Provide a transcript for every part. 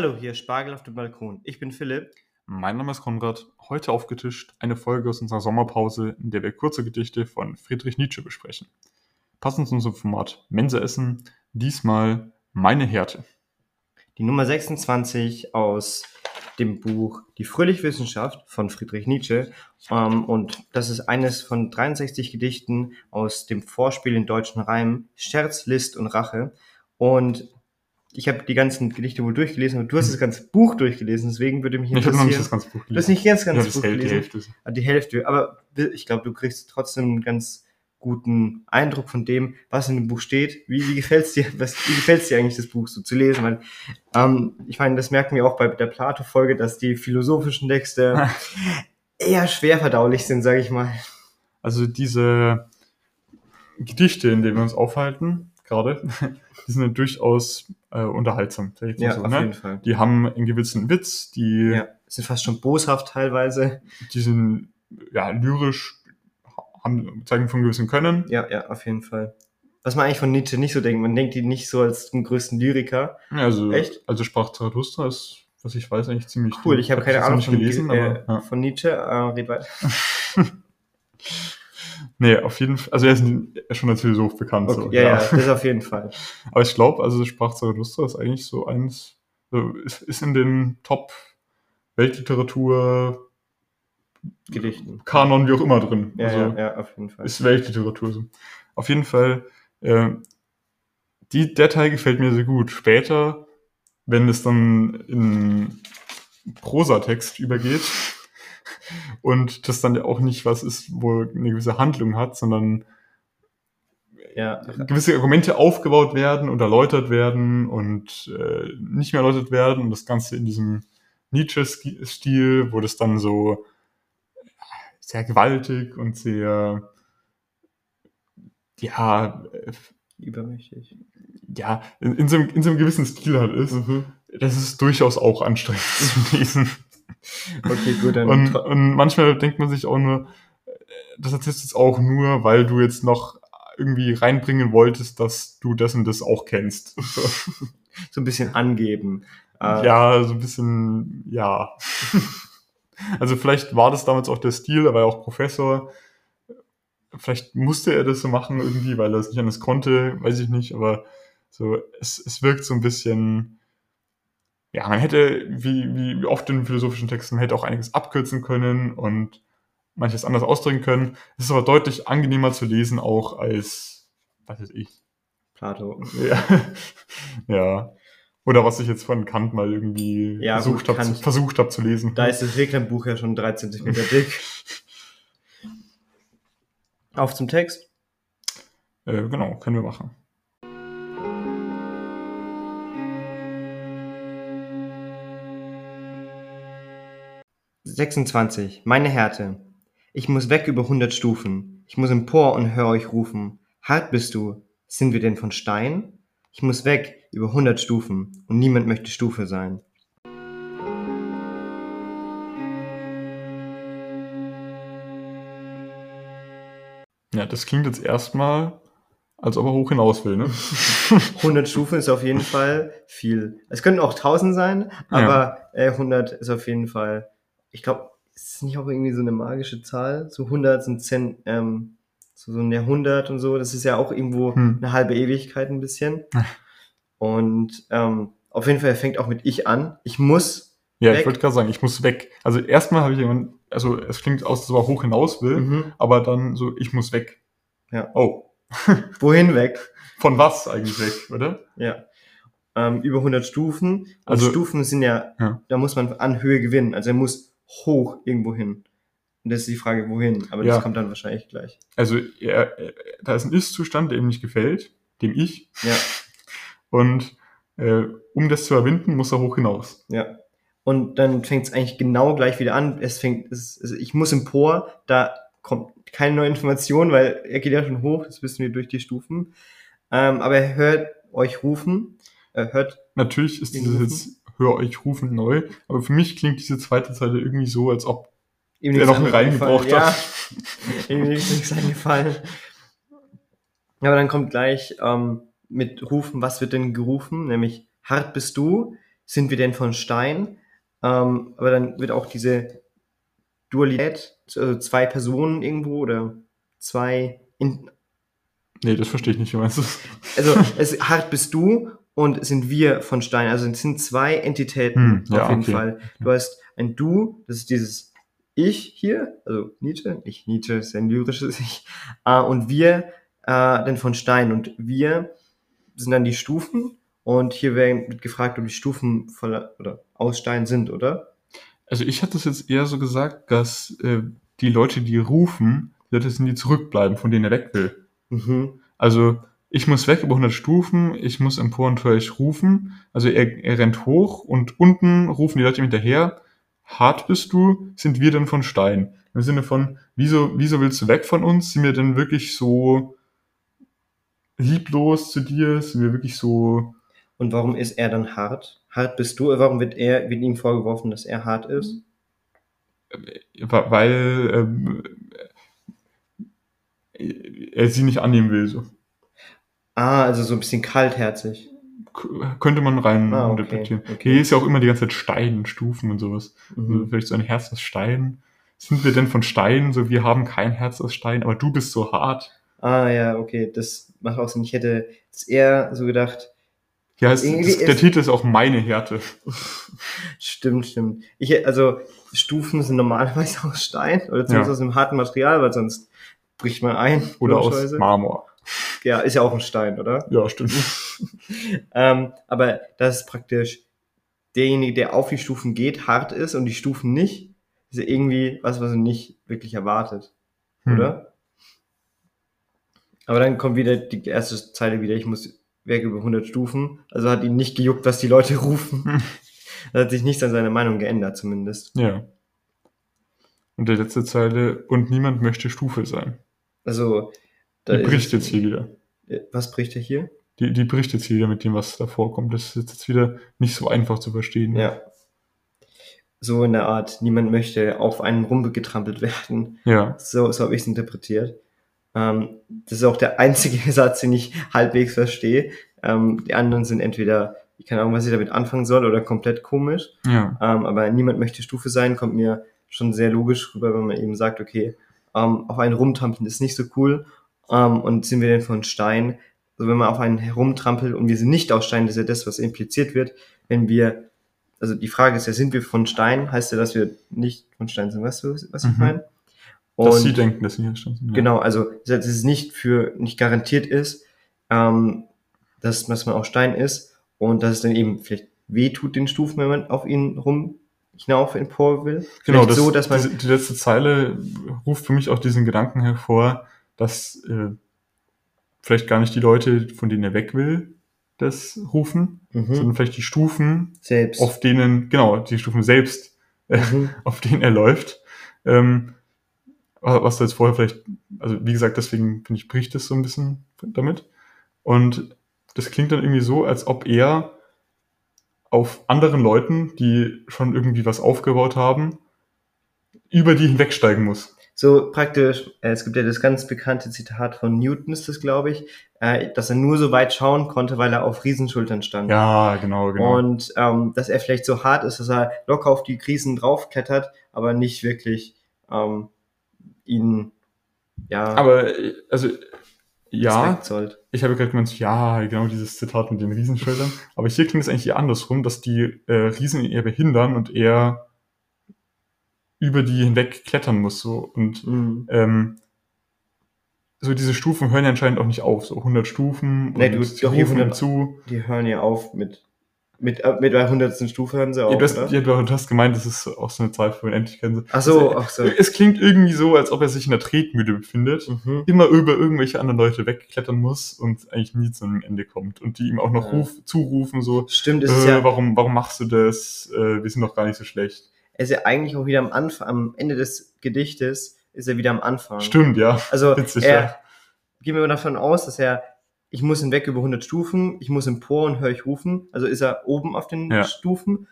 Hallo, hier Spargel auf dem Balkon. Ich bin Philipp. Mein Name ist Konrad. Heute aufgetischt eine Folge aus unserer Sommerpause, in der wir kurze Gedichte von Friedrich Nietzsche besprechen. Passend zu unserem Format Mensa essen, diesmal meine Härte. Die Nummer 26 aus dem Buch Die fröhliche Wissenschaft von Friedrich Nietzsche. Ähm, und das ist eines von 63 Gedichten aus dem Vorspiel in deutschen Reimen Scherz, List und Rache. Und ich habe die ganzen Gedichte wohl durchgelesen, aber du hast das ganze Buch durchgelesen, deswegen würde mich Ich habe interessieren. noch nicht das ganze Buch du hast nicht ganz, ganz das Buch hält die gelesen. Hälfte. Ah, Die Hälfte, aber ich glaube, du kriegst trotzdem einen ganz guten Eindruck von dem, was in dem Buch steht. Wie, wie gefällt's dir, was, wie gefällt's dir eigentlich, das Buch so zu lesen? Weil, ähm, ich meine, das merken wir auch bei der Plato-Folge, dass die philosophischen Texte eher schwer verdaulich sind, sage ich mal. Also diese Gedichte, in denen wir uns aufhalten, gerade, die sind ja durchaus äh, unterhaltsam. Ja, so, auf ne? jeden Fall. Die haben einen gewissen Witz, die, Ja, sind fast schon boshaft teilweise. die sind ja, lyrisch, haben, zeigen von gewissem Können. Ja, ja, auf jeden Fall. Was man eigentlich von Nietzsche nicht so denkt. Man denkt ihn nicht so als den größten Lyriker. Also, Echt? also sprach Zarathustra ist, was ich weiß, eigentlich ziemlich Cool, ich habe keine Ahnung von, gelesen, äh, aber ja. von Nietzsche. Äh, red weiter. Nee, auf jeden Fall. Also er ist schon als Philosoph bekannt. Okay, so, ja, ja, das auf jeden Fall. Aber ich glaube, also Sprach Zarathustra ist eigentlich so eins, so, ist, ist in den Top Weltliteratur Gedichten. Kanon, wie auch immer drin. Ja, also ja, ja, auf jeden Fall. ist Weltliteratur so. Auf jeden Fall, äh, die, der Teil gefällt mir sehr gut. Später, wenn es dann in Prosatext übergeht und das dann ja auch nicht was ist, wo eine gewisse Handlung hat, sondern ja, gewisse Argumente aufgebaut werden und erläutert werden und äh, nicht mehr erläutert werden und das Ganze in diesem Nietzsche-Stil, wo das dann so sehr gewaltig und sehr ja, äh, übermächtig. ja, in, in, so einem, in so einem gewissen Stil halt ist. Mhm. Das ist durchaus auch anstrengend zu lesen. Okay, gut, dann. Und, und manchmal denkt man sich auch nur, das erzählst du jetzt auch nur, weil du jetzt noch irgendwie reinbringen wolltest, dass du das und das auch kennst. So. so ein bisschen angeben. Äh, Ja, so ein bisschen, ja. Also vielleicht war das damals auch der Stil, er war ja auch Professor. Vielleicht musste er das so machen irgendwie, weil er es nicht anders konnte, weiß ich nicht, aber so, es, es wirkt so ein bisschen, ja, man hätte, wie, wie oft in philosophischen Texten, man hätte auch einiges abkürzen können und manches anders ausdrücken können. Es ist aber deutlich angenehmer zu lesen auch als, was weiß ich, Plato. ja. ja. Oder was ich jetzt von Kant mal irgendwie Ja, versucht habe versucht hab zu lesen. Da ist das Reklambuch ja schon 13 Zentimeter dick. Auf zum Text. äh, genau, können wir machen. 26. Meine Härte. Ich muss weg über 100 Stufen. Ich muss empor und hör euch rufen. Hart bist du. Sind wir denn von Stein? Ich muss weg über 100 Stufen und niemand möchte Stufe sein. Ja, das klingt jetzt erstmal, als ob er hoch hinaus will, ne? 100 Stufen ist auf jeden Fall viel. Es können auch 1000 sein, aber äh, 100 ist auf jeden Fall. Ich glaube, ist es nicht auch irgendwie so eine magische Zahl? So 100 sind 10, ähm, so, so ein Jahrhundert und so. Das ist ja auch irgendwo Hm. eine halbe Ewigkeit ein bisschen. Und ähm, auf jeden Fall er fängt auch mit ich an. Ich muss. Ja, Weg. ich wollte gerade sagen, ich muss weg. Also erstmal habe ich jemand, also es klingt aus, dass er hoch hinaus will, Mhm. aber dann so, ich muss weg. Ja. Oh, Wohin weg? von was eigentlich weg, oder? Ja. Ähm, über 100 Stufen. Und Also- Stufen sind ja, Ja. da muss man an Höhe gewinnen. Also er muss hoch irgendwo hin. Und das ist die Frage, wohin. Aber Ja. das kommt dann wahrscheinlich gleich. Also er, er, da ist ein Ist-Zustand, der ihm nicht gefällt, dem ich. Ja, Und äh, um das zu überwinden, muss er hoch hinaus. ja. Und dann fängt es eigentlich genau gleich wieder an. Es fängt, es, also ich muss empor, da kommt keine neue Information, weil er geht ja schon hoch, das wissen wir durch die Stufen. Ähm, aber er hört euch rufen, er hört, Natürlich ist dieses jetzt Hör euch rufen neu, aber für mich klingt diese zweite Zeile irgendwie so, als ob ihm Der noch einen anderes Reim gebraucht eingefallen. hat. Ja, ihm ist nichts eingefallen. Aber dann kommt gleich ähm, mit Rufen, was wird denn gerufen? Nämlich, hart bist du, sind wir denn von Stein? Ähm, aber dann wird auch diese Dualität, also zwei Personen irgendwo oder zwei in, Nee, das verstehe ich nicht, wie meinst du das? also es hart bist du und sind wir von Stein. Also es sind zwei Entitäten Hm, ja, auf jeden okay. Fall. Du hast ein Du, das ist dieses Ich hier, also Nietzsche, ich Nietzsche ist ein lyrisches Ich, äh, und wir äh, dann von Stein und wir sind dann die Stufen und hier werden- wird gefragt, ob die Stufen voller oder aus Stein sind, oder? Also ich hatte es jetzt eher so gesagt, dass äh, die Leute, die rufen, die Leute sind, die zurückbleiben, von denen er weg will. Mhm. Also ich muss weg über 100 Stufen, ich muss empor und euch rufen. Also er, er rennt hoch und unten rufen die Leute ihm hinterher. Hart bist du, sind wir denn von Stein? Im Sinne von, wieso, wieso willst du weg von uns? Sind wir denn wirklich so lieblos zu dir? Sind wir wirklich so... Und warum ist er dann hart? Hart bist du? Warum wird er, wird ihm vorgeworfen, dass er hart ist? wa- weil ähm, er sie nicht annehmen will. So. Ah, also so ein bisschen kaltherzig. K- Könnte man rein Ah, okay, interpretieren. okay. Hier ist ja auch immer die ganze Zeit Stein, Stufen und sowas. Also Mhm. vielleicht so ein Herz aus Stein. Sind wir denn von Stein? So, wir haben kein Herz aus Stein, aber du bist so hart. Ah ja, okay, das macht auch Sinn. Ich hätte es eher so gedacht, Ja, es, das, der Titel ist auch meine Härte. stimmt, stimmt. Ich, also Stufen sind normalerweise aus Stein oder zumindest Ja. aus einem harten Material, weil sonst bricht man ein. Oder aus. Marmor. Ja, ist ja auch ein Stein, oder? Ja, stimmt. ähm, aber das ist praktisch derjenige, der auf die Stufen geht, hart ist und die Stufen nicht, ist ja irgendwie was, was er nicht wirklich erwartet, Hm. oder? Aber dann kommt wieder die erste Zeile wieder, ich muss weg über 100 Stufen. Also hat ihn nicht gejuckt, was die Leute rufen. Hm. Da hat sich nichts an seiner Meinung geändert, zumindest. Ja. Und der letzte Zeile, und niemand möchte Stufe sein. Also, da Die bricht jetzt hier wieder. Was bricht er hier? Die, die bricht jetzt hier wieder mit dem, was da vorkommt. Das ist jetzt wieder nicht so einfach zu verstehen. Ja. So in der Art, niemand möchte auf einen rumgetrampelt werden. Ja. So, so habe ich es interpretiert. Ähm, das ist auch der einzige Satz, den ich halbwegs verstehe. Ähm, die anderen sind entweder, ich keine Ahnung, was ich damit anfangen soll, oder komplett komisch. Ja. Ähm, aber niemand möchte Stufe sein, kommt mir schon sehr logisch rüber, wenn man eben sagt, okay, ähm, auf einen rumtrampeln ist nicht so cool. Ähm, und sind wir denn von Stein? Also wenn man auf einen herumtrampelt und wir sind nicht aus Stein, das ist ja das, was impliziert wird. Wenn wir, also die Frage ist ja, sind wir von Stein? Heißt ja, dass wir nicht von Stein sind. Weißt du, was ich Mhm. meine? Dass Und- sie denken, dass sie hier standen. Ja. Genau, also dass es nicht für nicht garantiert ist, ähm, dass, dass man auch Stein ist und dass es dann eben vielleicht weh tut den Stufen, wenn man auf ihn rum hinauf empor will. Genau, das, so, dass man diese, die letzte Zeile ruft für mich auch diesen Gedanken hervor, dass äh, vielleicht gar nicht die Leute, von denen er weg will, das rufen, mhm, sondern vielleicht die Stufen, selbst. auf denen, genau, die Stufen selbst, äh, Mhm. auf denen er läuft. Ähm, was du jetzt vorher vielleicht, also wie gesagt, deswegen finde ich, bricht es so ein bisschen damit. Und das klingt dann irgendwie so, als ob er auf anderen Leuten, die schon irgendwie was aufgebaut haben, über die hinwegsteigen muss. So praktisch, äh, es gibt ja das ganz bekannte Zitat von Newton, ist das, glaube ich, äh, dass er nur so weit schauen konnte, weil er auf Riesenschultern stand. Ja, genau, genau. Und ähm, dass er vielleicht so hart ist, dass er locker auf die Riesen draufklettert, aber nicht wirklich ähm, ihn ja Aber, also, ja, ich habe gerade gemeint, ja, genau dieses Zitat mit den Riesenschildern. Aber hier klingt es eigentlich eher andersrum, dass die äh, Riesen ihn eher behindern und er über die hinweg klettern muss. So. Und Mhm. ähm, so diese Stufen hören ja anscheinend auch nicht auf. So 100 Stufen Nee, und du- doch, hier rufen ihm 100 zu. Die hören ja auf mit mit äh, mit der hundertsten Stufe hören sie auf, Ja, du, hast, oder? ja, du hast gemeint, das ist auch so eine Zahl für Unendlichkeit. Ach so, Also, ach so. Es klingt irgendwie so, als ob er sich in der Tretmühle befindet. Mhm. immer über irgendwelche anderen Leute wegklettern muss und eigentlich nie zu einem Ende kommt. Und die ihm auch noch Ja. ruf, zurufen, so, Stimmt, es ist äh, ja, warum, warum machst du das? Äh, wir sind doch gar nicht so schlecht. Er ist ja eigentlich auch wieder am Anfang, am Ende des Gedichtes ist er wieder am Anfang. Stimmt, ja. Also Witzig, er, ja. gehen wir mal davon aus, dass er, ich muss hinweg über 100 Stufen, ich muss empor und höre ich rufen. Also ist er oben auf den Ja. Stufen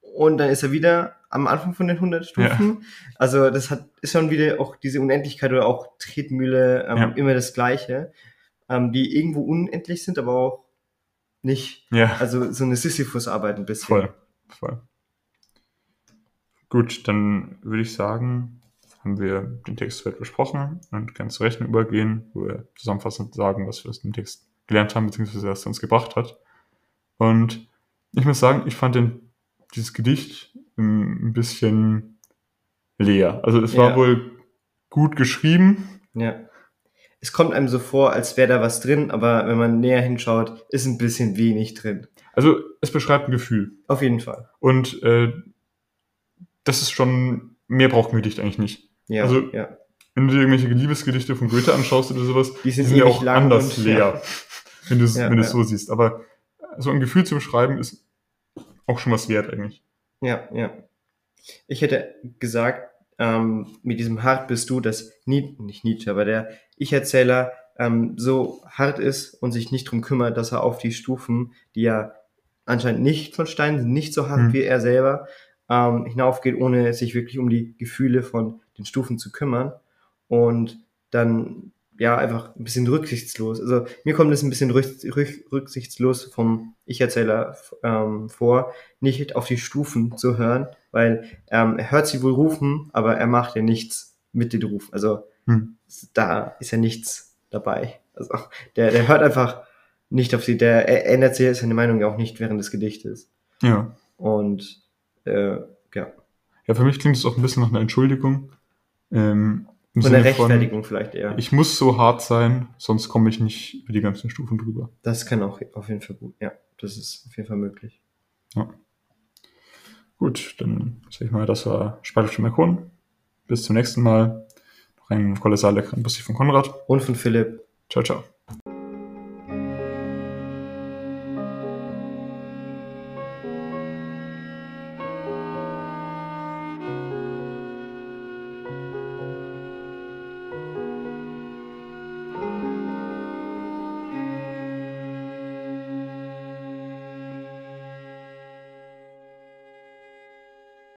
und dann ist er wieder am Anfang von den 100 Stufen. Also das hat ist schon wieder auch diese Unendlichkeit oder auch Tretmühle ähm, Ja. immer das Gleiche, ähm, die irgendwo unendlich sind, aber auch nicht. Ja, Also so eine Sisyphus-Arbeit ein bisschen. voll. voll. Gut, dann würde ich sagen, haben wir den Text weit besprochen und ganz zur Rechnung übergehen, wo wir zusammenfassend sagen, was wir aus dem Text gelernt haben, beziehungsweise was er uns gebracht hat. Und ich muss sagen, ich fand den, dieses Gedicht ein bisschen leer. Also es war Ja. wohl gut geschrieben, Ja. Es kommt einem so vor, als wäre da was drin, aber wenn man näher hinschaut, ist ein bisschen wenig drin. Also es beschreibt ein Gefühl. Auf jeden Fall. Und äh, das ist schon, mehr braucht ein Gedicht eigentlich nicht. Ja. Also- ja. Wenn du dir irgendwelche Liebesgedichte von Goethe anschaust oder sowas, Die sind ja ewig auch lang anders und- leer, ja. wenn du es Ja, wenn ja. so siehst. Aber so ein Gefühl zu beschreiben ist auch schon was wert eigentlich. Ja, ja. Ich hätte gesagt, ähm, mit diesem hart bist du, dass Nie nicht Nietzsche, aber der Ich-Erzähler ähm, so hart ist und sich nicht drum kümmert, dass er auf die Stufen, die ja anscheinend nicht von Stein sind, nicht so hart Hm. wie er selber, ähm, hinaufgeht, ohne sich wirklich um die Gefühle von den Stufen zu kümmern und dann ja einfach ein bisschen rücksichtslos. Also mir kommt es ein bisschen rück, rück, rücksichtslos vom Ich-Erzähler ähm, vor, nicht auf die Stufen zu hören, weil ähm, er hört sie wohl rufen, aber er macht ja nichts mit den Rufen. Also Hm. da ist ja nichts dabei. Also der, der hört einfach nicht auf sie, der er ändert sich seine Meinung ja auch nicht während des Gedichtes. Ja. Und äh, ja, Ja, für mich klingt es auch ein bisschen nach einer Entschuldigung. Ähm, von der Sinne von, Rechtfertigung vielleicht eher. Ich muss so hart sein, sonst komme ich nicht über die ganzen Stufen drüber. das kann auch auf jeden Fall gut. Ja, das ist auf jeden Fall möglich. Gut, dann sag ich mal, das war Spalt auf dem Balkon. Bis zum nächsten Mal. Noch einen kolossal leckeren Bussi von Konrad. Und von Philipp Ciao, ciao.